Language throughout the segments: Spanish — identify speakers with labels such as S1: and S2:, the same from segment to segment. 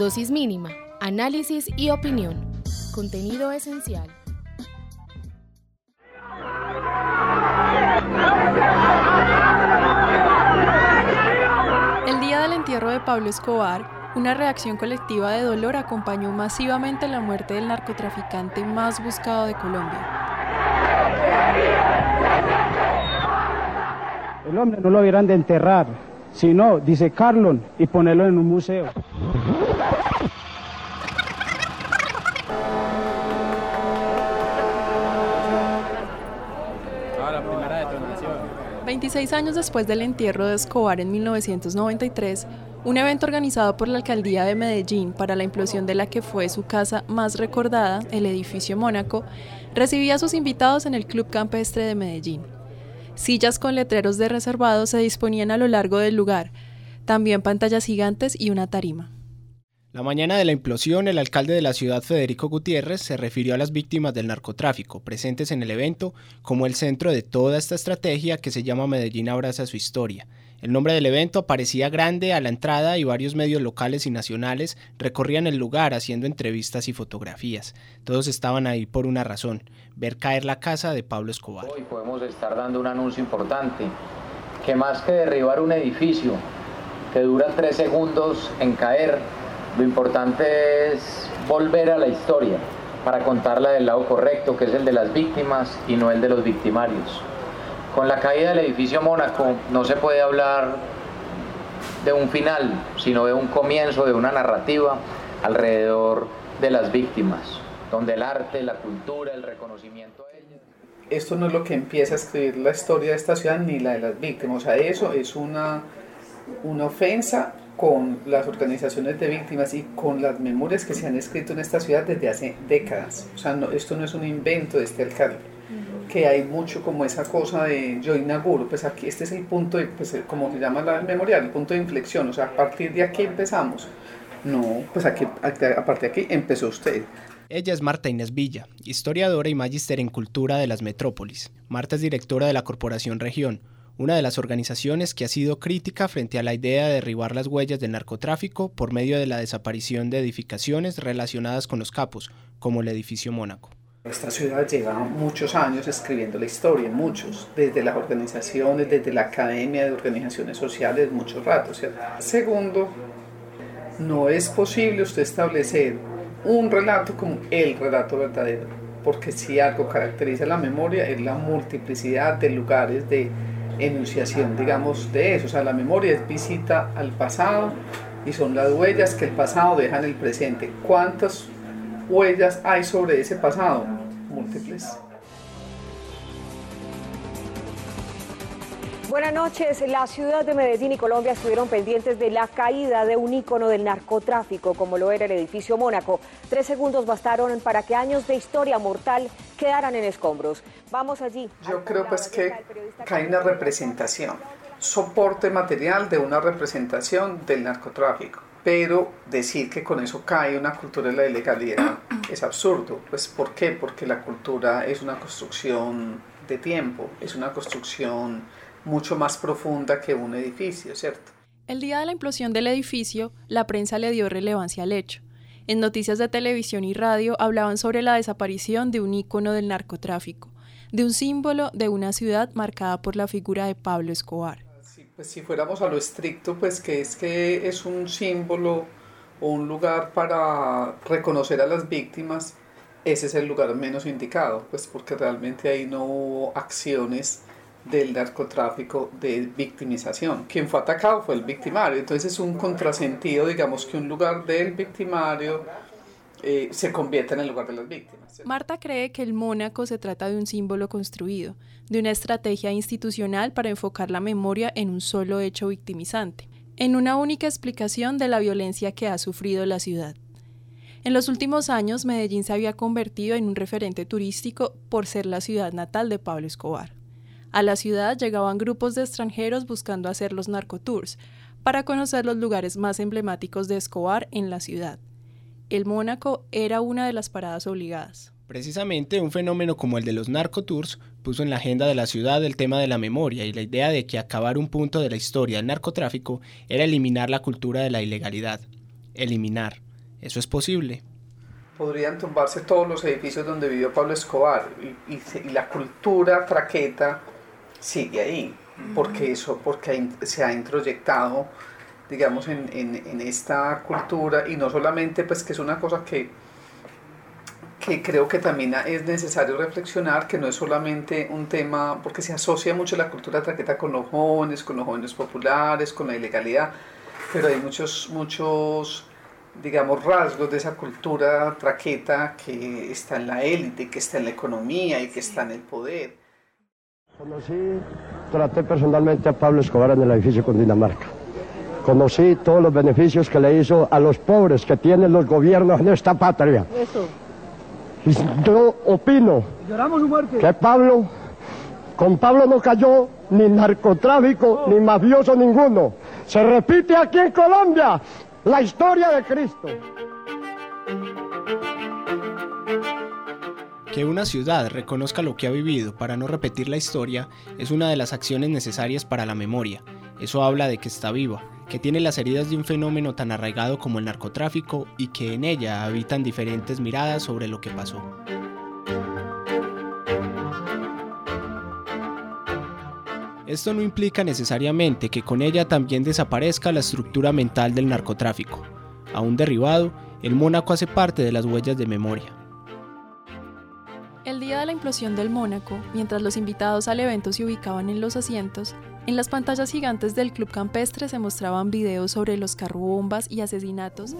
S1: Dosis mínima, análisis y opinión. Contenido esencial.
S2: El día del entierro de Pablo Escobar, una reacción colectiva de dolor acompañó masivamente la muerte del narcotraficante más buscado de Colombia.
S3: El hombre no lo hubieran de enterrar, sino disecarlo y ponerlo en un museo.
S4: La primera detonación.
S2: 26 años después del entierro de Escobar en 1993, un evento organizado por la alcaldía de Medellín para la implosión de la que fue su casa más recordada, el edificio Mónaco, recibía a sus invitados en el Club Campestre de Medellín. Sillas con letreros de reservado se disponían a lo largo del lugar, también pantallas gigantes y una tarima.
S4: La mañana de la implosión, el alcalde de la ciudad, Federico Gutiérrez, se refirió a las víctimas del narcotráfico presentes en el evento como el centro de toda esta estrategia que se llama Medellín abraza su historia. El nombre del evento aparecía grande a la entrada y varios medios locales y nacionales recorrían el lugar haciendo entrevistas y fotografías. Todos estaban ahí por una razón, ver caer la casa de Pablo Escobar.
S5: Hoy podemos estar dando un anuncio importante, que más que derribar un edificio que dura tres segundos en caer, lo importante es volver a la historia para contarla del lado correcto, que es el de las víctimas y no el de los victimarios. Con la caída del edificio Mónaco no se puede hablar de un final, sino de un comienzo, de una narrativa alrededor de las víctimas, donde el arte, la cultura, el reconocimiento a ellas.
S6: Esto no es lo que empieza a escribir la historia de esta ciudad ni la de las víctimas, o sea, eso es una, una ofensa con las organizaciones de víctimas y con las memorias que se han escrito en esta ciudad desde hace décadas. O sea, no, esto no es un invento de este alcalde, que hay mucho como esa cosa de yo inauguro, pues aquí este es el punto, de, pues, como se llama la memorial, el punto de inflexión, o sea, a partir de aquí empezamos. No, pues aquí, a partir de aquí empezó usted.
S4: Ella es Marta Inés Villa, historiadora y magíster en cultura de las metrópolis. Marta es directora de la Corporación Región, una de las organizaciones que ha sido crítica frente a la idea de derribar las huellas del narcotráfico por medio de la desaparición de edificaciones relacionadas con los capos, como el edificio Mónaco.
S6: Esta ciudad lleva muchos años escribiendo la historia, muchos, desde las organizaciones, desde la academia de organizaciones sociales, muchos ratos. ¿cierto? Segundo, no es posible usted establecer un relato como el relato verdadero, porque si algo caracteriza la memoria es la multiplicidad de lugares de enunciación, digamos, de eso. O sea, la memoria es visita al pasado y son las huellas que el pasado deja en el presente. ¿Cuántas huellas hay sobre ese pasado? Múltiples.
S7: Buenas noches. La ciudad de Medellín y Colombia estuvieron pendientes de la caída de un ícono del narcotráfico, como lo era el edificio Mónaco. Tres segundos bastaron para que años de historia mortal quedaran en escombros. Vamos allí.
S6: Yo creo pues que cae una representación, soporte material de una representación del narcotráfico. Pero decir que con eso cae una cultura de la ilegalidad es absurdo. Pues ¿por qué? Porque la cultura es una construcción de tiempo, es una construcción mucho más profunda que un edificio, ¿cierto?
S2: El día de la implosión del edificio, la prensa le dio relevancia al hecho. En noticias de televisión y radio hablaban sobre la desaparición de un ícono del narcotráfico, de un símbolo de una ciudad marcada por la figura de Pablo Escobar.
S6: Sí, pues si fuéramos a lo estricto, pues que es que es un símbolo o un lugar para reconocer a las víctimas, ese es el lugar menos indicado, pues porque realmente ahí no hubo acciones del narcotráfico de victimización. Quien fue atacado fue el victimario. Entonces es un contrasentido, digamos, que un lugar del victimario eh, se convierta en el lugar de las víctimas.
S2: Marta cree que el Mónaco se trata de un símbolo construido, de una estrategia institucional para enfocar la memoria en un solo hecho victimizante, en una única explicación de la violencia que ha sufrido la ciudad. En los últimos años, Medellín se había convertido en un referente turístico por ser la ciudad natal de Pablo Escobar. A la ciudad llegaban grupos de extranjeros buscando hacer los narcotours para conocer los lugares más emblemáticos de Escobar en la ciudad. El Mónaco era una de las paradas obligadas.
S4: Precisamente un fenómeno como el de los narcotours puso en la agenda de la ciudad el tema de la memoria y la idea de que acabar un punto de la historia del narcotráfico era eliminar la cultura de la ilegalidad. Eliminar. ¿Eso es posible?
S6: Podrían tumbarse todos los edificios donde vivió Pablo Escobar y, y la cultura traqueta sigue ahí, porque eso, porque se ha introyectado, digamos, en, en, en, esta cultura y no solamente, pues que es una cosa que, que creo que también es necesario reflexionar, que no es solamente un tema, porque se asocia mucho la cultura traqueta con los jóvenes, con los jóvenes populares, con la ilegalidad, pero hay muchos, muchos digamos, rasgos de esa cultura traqueta que está en la élite, que está en la economía y que está en el poder.
S8: Conocí, traté personalmente a Pablo Escobar en el edificio con Dinamarca. Conocí todos los beneficios que le hizo a los pobres que tienen los gobiernos en esta patria. Eso. Y yo opino que Pablo, con Pablo no cayó ni narcotráfico ni mafioso ninguno. Se repite aquí en Colombia la historia de Cristo.
S4: Que una ciudad reconozca lo que ha vivido para no repetir la historia es una de las acciones necesarias para la memoria. Eso habla de que está viva, que tiene las heridas de un fenómeno tan arraigado como el narcotráfico y que en ella habitan diferentes miradas sobre lo que pasó. Esto no implica necesariamente que con ella también desaparezca la estructura mental del narcotráfico. Aún derribado, el Mónaco hace parte de las huellas de memoria.
S2: El día implosión del Mónaco, mientras los invitados al evento se ubicaban en los asientos, en las pantallas gigantes del Club Campestre se mostraban videos sobre los carrobombas y asesinatos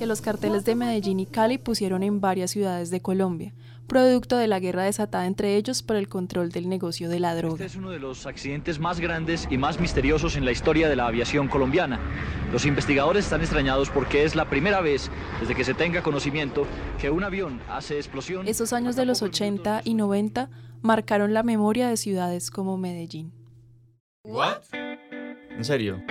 S2: que los carteles de Medellín y Cali pusieron en varias ciudades de Colombia, producto de la guerra desatada entre ellos por el control del negocio de la droga.
S9: Este es uno de los accidentes más grandes y más misteriosos en la historia de la aviación colombiana. Los investigadores están extrañados porque es la primera vez desde que se tenga conocimiento que un avión hace explosión.
S2: Esos años de los 80 y 90 marcaron la memoria de ciudades como Medellín.
S10: ¿What? ¿En serio?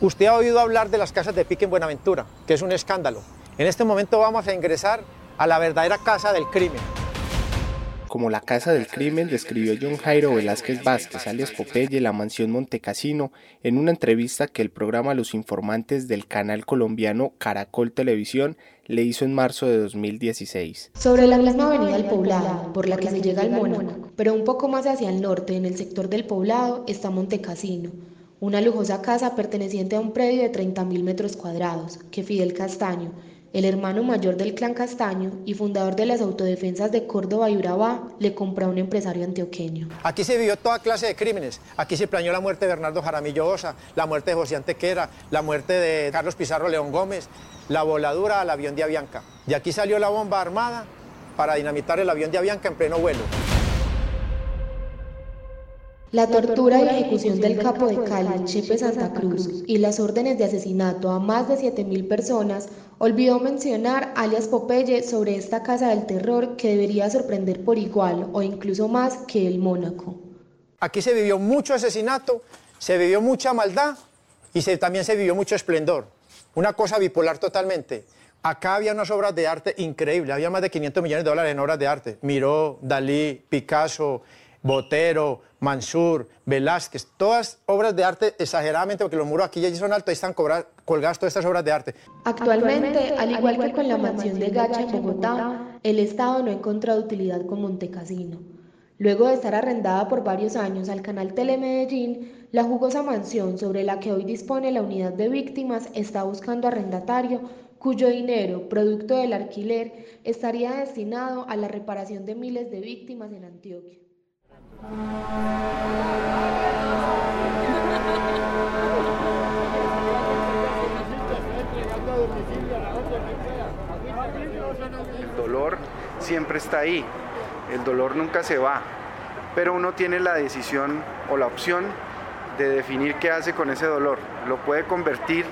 S11: Usted ha oído hablar de las casas de pique en Buenaventura, que es un escándalo. En este momento vamos a ingresar a la verdadera casa del crimen.
S4: Como la casa del crimen describió John Jairo Velázquez Vázquez, alias Popeye, la mansión Montecasino, en una entrevista que el programa Los Informantes del canal colombiano Caracol Televisión le hizo en marzo de 2016.
S12: Sobre la misma avenida del Poblado, por la que se llega al Mónaco, pero un poco más hacia el norte, en el sector del Poblado, está Montecasino, una lujosa casa perteneciente a un predio de 30.000 metros cuadrados, que Fidel Castaño, el hermano mayor del clan Castaño y fundador de las autodefensas de Córdoba y Urabá, le compró a un empresario antioqueño.
S11: Aquí se vivió toda clase de crímenes. Aquí se planeó la muerte de Bernardo Jaramillo Osa, la muerte de José Antequera, la muerte de Carlos Pizarro León Gómez, la voladura al avión de Avianca. De aquí salió la bomba armada para dinamitar el avión de Avianca en pleno vuelo.
S12: La tortura y ejecución del capo de Cali, Chepe Santa Cruz, y las órdenes de asesinato a más de 7.000 personas, olvidó mencionar alias Popeye sobre esta casa del terror que debería sorprender por igual o incluso más que el Mónaco.
S11: Aquí se vivió mucho asesinato, se vivió mucha maldad y también se vivió mucho esplendor. Una cosa bipolar totalmente. Acá había unas obras de arte increíbles, había más de 500 millones de dólares en obras de arte. Miró, Dalí, Picasso, Botero, Mansur, Velázquez, todas obras de arte exageradamente, porque los muros aquí ya son altos, ahí están colgadas todas estas obras de arte.
S12: Actualmente, al igual que con la mansión de Gacha en Bogotá, el Estado no ha encontrado utilidad con Montecasino. Luego de estar arrendada por varios años al canal Telemedellín, la jugosa mansión sobre la que hoy dispone la unidad de víctimas está buscando arrendatario cuyo dinero, producto del alquiler, estaría destinado a la reparación de miles de víctimas en Antioquia.
S13: El dolor siempre está ahí, el dolor nunca se va, pero uno tiene la decisión o la opción de definir qué hace con ese dolor. Lo puede convertir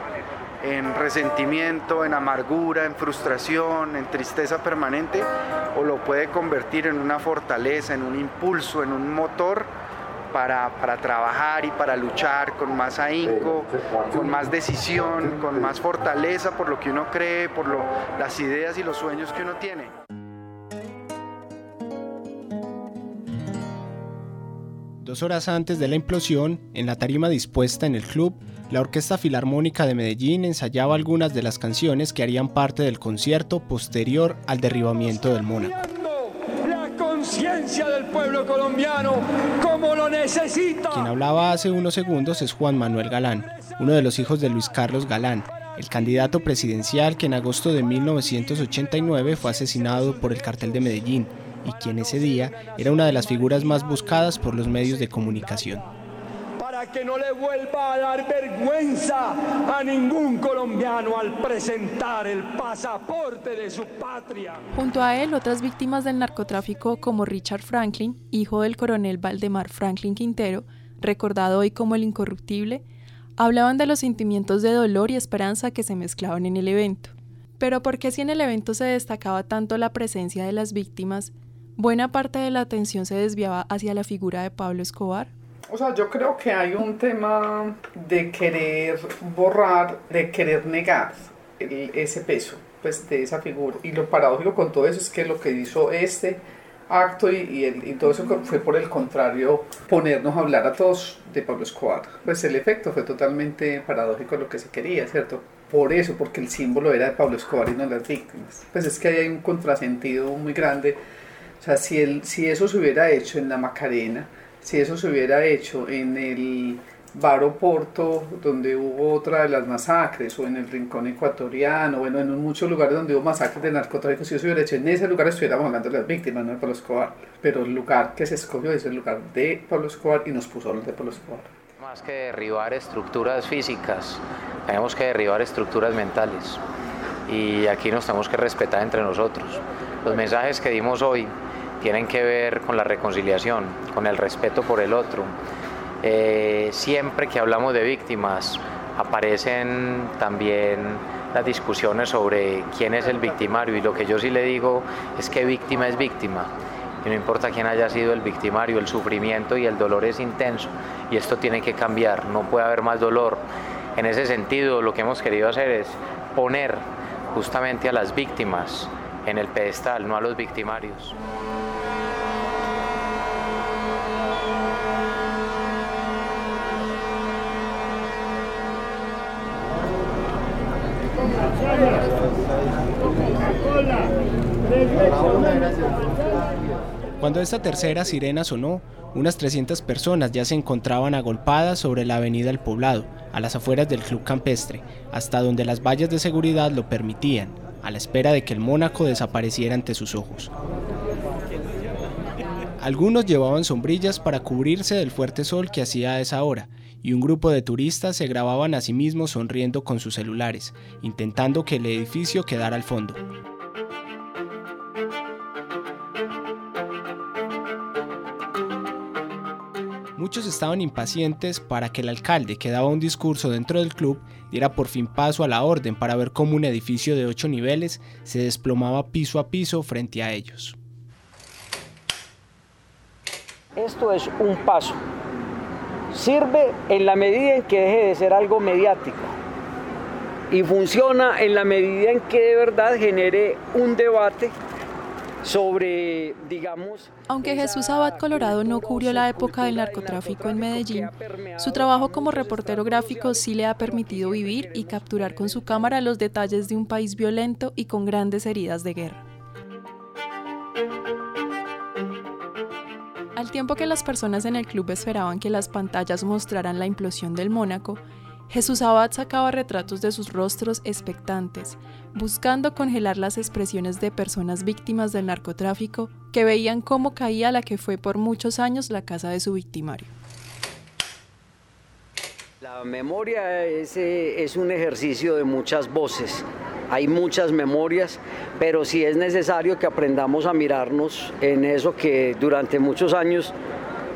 S13: en resentimiento, en amargura, en frustración, en tristeza permanente, o lo puede convertir en una fortaleza, en un impulso, en un motor para, trabajar y para luchar con más ahínco, con más decisión, con más fortaleza por lo que uno cree, por las ideas y los sueños que uno tiene.
S4: Dos horas antes de la implosión, en la tarima dispuesta en el club, la Orquesta Filarmónica de Medellín ensayaba algunas de las canciones que harían parte del concierto posterior al derribamiento del Mónaco.
S14: La conciencia del pueblo colombiano como lo necesita.
S4: Quien hablaba hace unos segundos es Juan Manuel Galán, uno de los hijos de Luis Carlos Galán, el candidato presidencial que en agosto de 1989 fue asesinado por el cartel de Medellín y quien ese día era una de las figuras más buscadas por los medios de comunicación.
S14: Para que no le vuelva a dar vergüenza a ningún colombiano al presentar el pasaporte de su patria.
S2: Junto a él, otras víctimas del narcotráfico como Richard Franklin, hijo del coronel Valdemar Franklin Quintero, recordado hoy como el incorruptible, hablaban de los sentimientos de dolor y esperanza que se mezclaban en el evento. Pero ¿por qué si en el evento se destacaba tanto la presencia de las víctimas, buena parte de la atención se desviaba hacia la figura de Pablo Escobar?
S6: O sea, yo creo que hay un tema de querer borrar, de querer negar ese peso pues, de esa figura. Y lo paradójico con todo eso es que lo que hizo este acto y, y, todo eso fue por el contrario ponernos a hablar a todos de Pablo Escobar. Pues el efecto fue totalmente paradójico lo que se quería, ¿cierto? Por eso, porque el símbolo era de Pablo Escobar y no las víctimas. Pues es que ahí hay un contrasentido muy grande. O sea, si, el, si eso se hubiera hecho en la Macarena, si eso se hubiera hecho en el Baro Porto, donde hubo otra de las masacres, o en el Rincón Ecuatoriano, bueno, en muchos lugares donde hubo masacres de narcotráfico, si eso hubiera hecho en ese lugar, estuviéramos hablando de las víctimas, no de Pablo Escobar. Pero el lugar que se escogió es el lugar de Pablo Escobar y nos puso los de Pablo Escobar.
S5: Más que derribar estructuras físicas, tenemos que derribar estructuras mentales. Y aquí nos tenemos que respetar entre nosotros. Los mensajes que dimos hoy tienen que ver con la reconciliación, con el respeto por el otro. Eh, siempre que hablamos de víctimas aparecen también las discusiones sobre quién es el victimario y lo que yo sí le digo es que víctima es víctima y no importa quién haya sido el victimario, el sufrimiento y el dolor es intenso y esto tiene que cambiar, no puede haber más dolor. En ese sentido lo que hemos querido hacer es poner justamente a las víctimas en el pedestal, no a los victimarios.
S4: Cuando esta tercera sirena sonó, unas 300 personas ya se encontraban agolpadas sobre la avenida El Poblado, a las afueras del club campestre, hasta donde las vallas de seguridad lo permitían, a la espera de que el Mónaco desapareciera ante sus ojos. Algunos llevaban sombrillas para cubrirse del fuerte sol que hacía a esa hora, y un grupo de turistas se grababan a sí mismos sonriendo con sus celulares, intentando que el edificio quedara al fondo. Muchos estaban impacientes para que el alcalde, que daba un discurso dentro del club, diera por fin paso a la orden para ver cómo un edificio de ocho niveles se desplomaba piso a piso frente a ellos.
S15: Esto es un paso. Sirve en la medida en que deje de ser algo mediático y funciona en la medida en que de verdad genere un debate sobre, digamos...
S2: Aunque Jesús Abad Colorado no cubrió la época del narcotráfico en Medellín, su trabajo como reportero gráfico sí le ha permitido vivir y capturar con su cámara los detalles de un país violento y con grandes heridas de guerra. Al tiempo que las personas en el club esperaban que las pantallas mostraran la implosión del Mónaco, Jesús Abad sacaba retratos de sus rostros expectantes, buscando congelar las expresiones de personas víctimas del narcotráfico que veían cómo caía la que fue por muchos años la casa de su victimario.
S15: La memoria es, es un ejercicio de muchas voces, hay muchas memorias, pero sí es necesario que aprendamos a mirarnos en eso que durante muchos años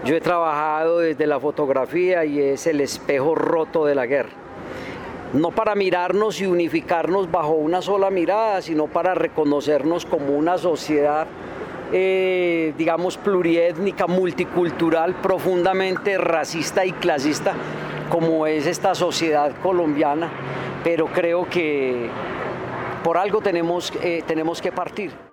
S15: yo he trabajado desde la fotografía y es el espejo roto de la guerra. No para mirarnos y unificarnos bajo una sola mirada, sino para reconocernos como una sociedad, eh, digamos, pluriétnica, multicultural, profundamente racista y clasista, como es esta sociedad colombiana. Pero creo que por algo tenemos, eh, tenemos que partir.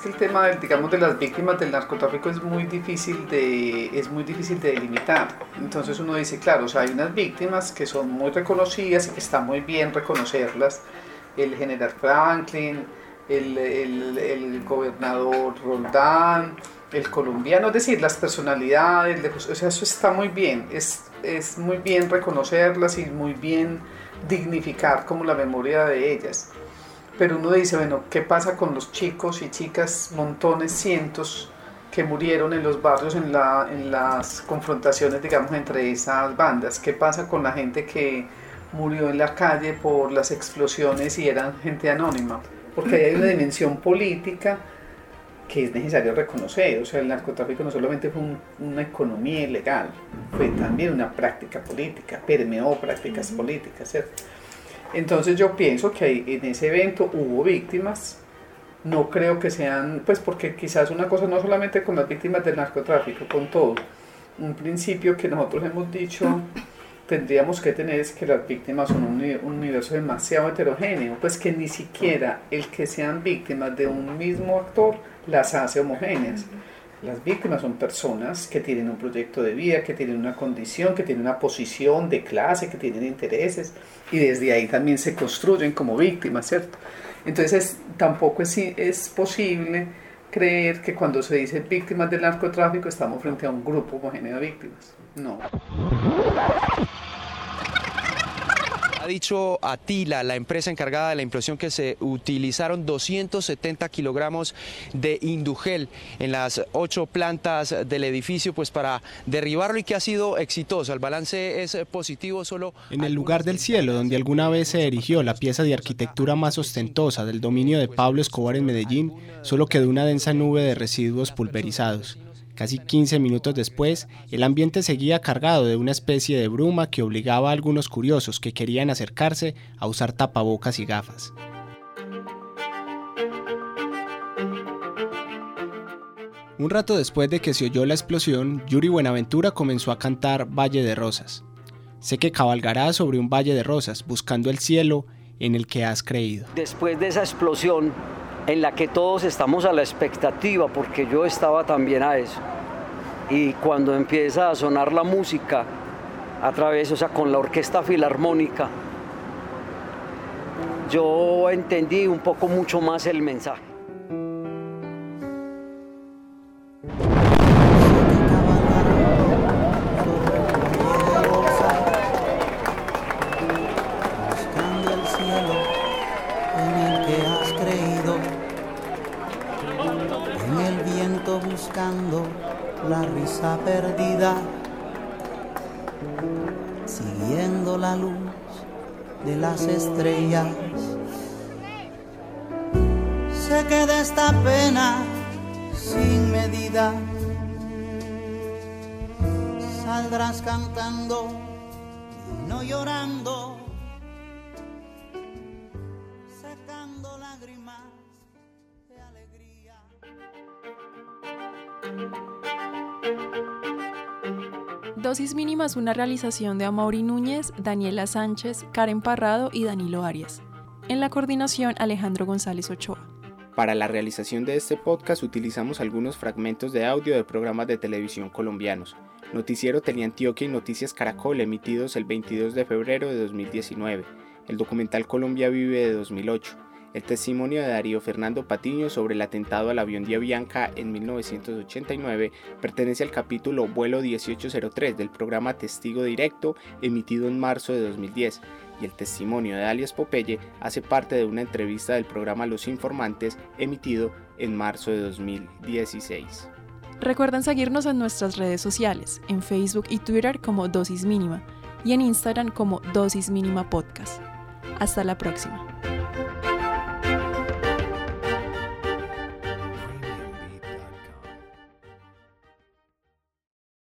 S6: Que el tema, digamos, de las víctimas del narcotráfico es muy difícil de, es muy difícil de delimitar. Entonces uno dice, claro, o sea, hay unas víctimas que son muy reconocidas y que está muy bien reconocerlas. El general Franklin, el, el, el gobernador Roldán, el colombiano, es decir, las personalidades, o sea, eso está muy bien, es, es muy bien reconocerlas y muy bien dignificar como la memoria de ellas pero uno dice, bueno, ¿qué pasa con los chicos y chicas, montones, cientos, que murieron en los barrios en, la, en las confrontaciones, digamos, entre esas bandas? ¿Qué pasa con la gente que murió en la calle por las explosiones y eran gente anónima? Porque hay una dimensión política que es necesario reconocer. O sea, el narcotráfico no solamente fue una economía ilegal, fue también una práctica política, permeó prácticas políticas, ¿cierto? Entonces yo pienso que en ese evento hubo víctimas, no creo que sean, pues porque quizás una cosa no solamente con las víctimas del narcotráfico, con todo. Un principio que nosotros hemos dicho tendríamos que tener es que las víctimas son un, un universo demasiado heterogéneo, pues que ni siquiera el que sean víctimas de un mismo actor las hace homogéneas. Las víctimas son personas que tienen un proyecto de vida, que tienen una condición, que tienen una posición de clase, que tienen intereses y desde ahí también se construyen como víctimas, ¿cierto? Entonces tampoco es, posible creer que cuando se dice víctimas del narcotráfico estamos frente a un grupo homogéneo de víctimas. No.
S16: Dicho Atila, la empresa encargada de la implosión, que se utilizaron 270 kilogramos de indugel en las ocho plantas del edificio pues para derribarlo y que ha sido exitoso. El balance es positivo solo...
S4: En el lugar del cielo, donde alguna vez se erigió la pieza de arquitectura más ostentosa del dominio de Pablo Escobar en Medellín, solo quedó una densa nube de residuos pulverizados. Casi 15 minutos después, el ambiente seguía cargado de una especie de bruma que obligaba a algunos curiosos que querían acercarse a usar tapabocas y gafas. Un rato después de que se oyó la explosión, Yuri Buenaventura comenzó a cantar Valle de Rosas. Sé que cabalgarás sobre un valle de rosas, buscando el cielo en el que has creído.
S15: Después de esa explosión, en la que todos estamos a la expectativa, porque yo estaba también a eso. Y cuando empieza a sonar la música a través, o sea, con la orquesta filarmónica, yo entendí un poco mucho más el mensaje.
S17: Las estrellas. Sé que de esta pena sin medida saldrás cantando no llorando.
S2: Dosis mínima es una realización de Amaury Núñez, Daniela Sánchez, Karen Parrado y Danilo Arias. En la coordinación, Alejandro González Ochoa.
S4: Para la realización de este podcast utilizamos algunos fragmentos de audio de programas de televisión colombianos. Noticiero Teleantioquia y Noticias Caracol emitidos el 22 de febrero de 2019. El documental Colombia Vive de 2008 el testimonio de Darío Fernando Patiño sobre el atentado al avión de Avianca en 1989 pertenece al capítulo Vuelo 1803 del programa Testigo Directo emitido en marzo de 2010 y el testimonio de alias Popeye hace parte de una entrevista del programa Los Informantes emitido en marzo de 2016.
S2: Recuerden seguirnos en nuestras redes sociales, en Facebook y Twitter como Dosis Mínima y en Instagram como Dosis Mínima Podcast. Hasta la próxima.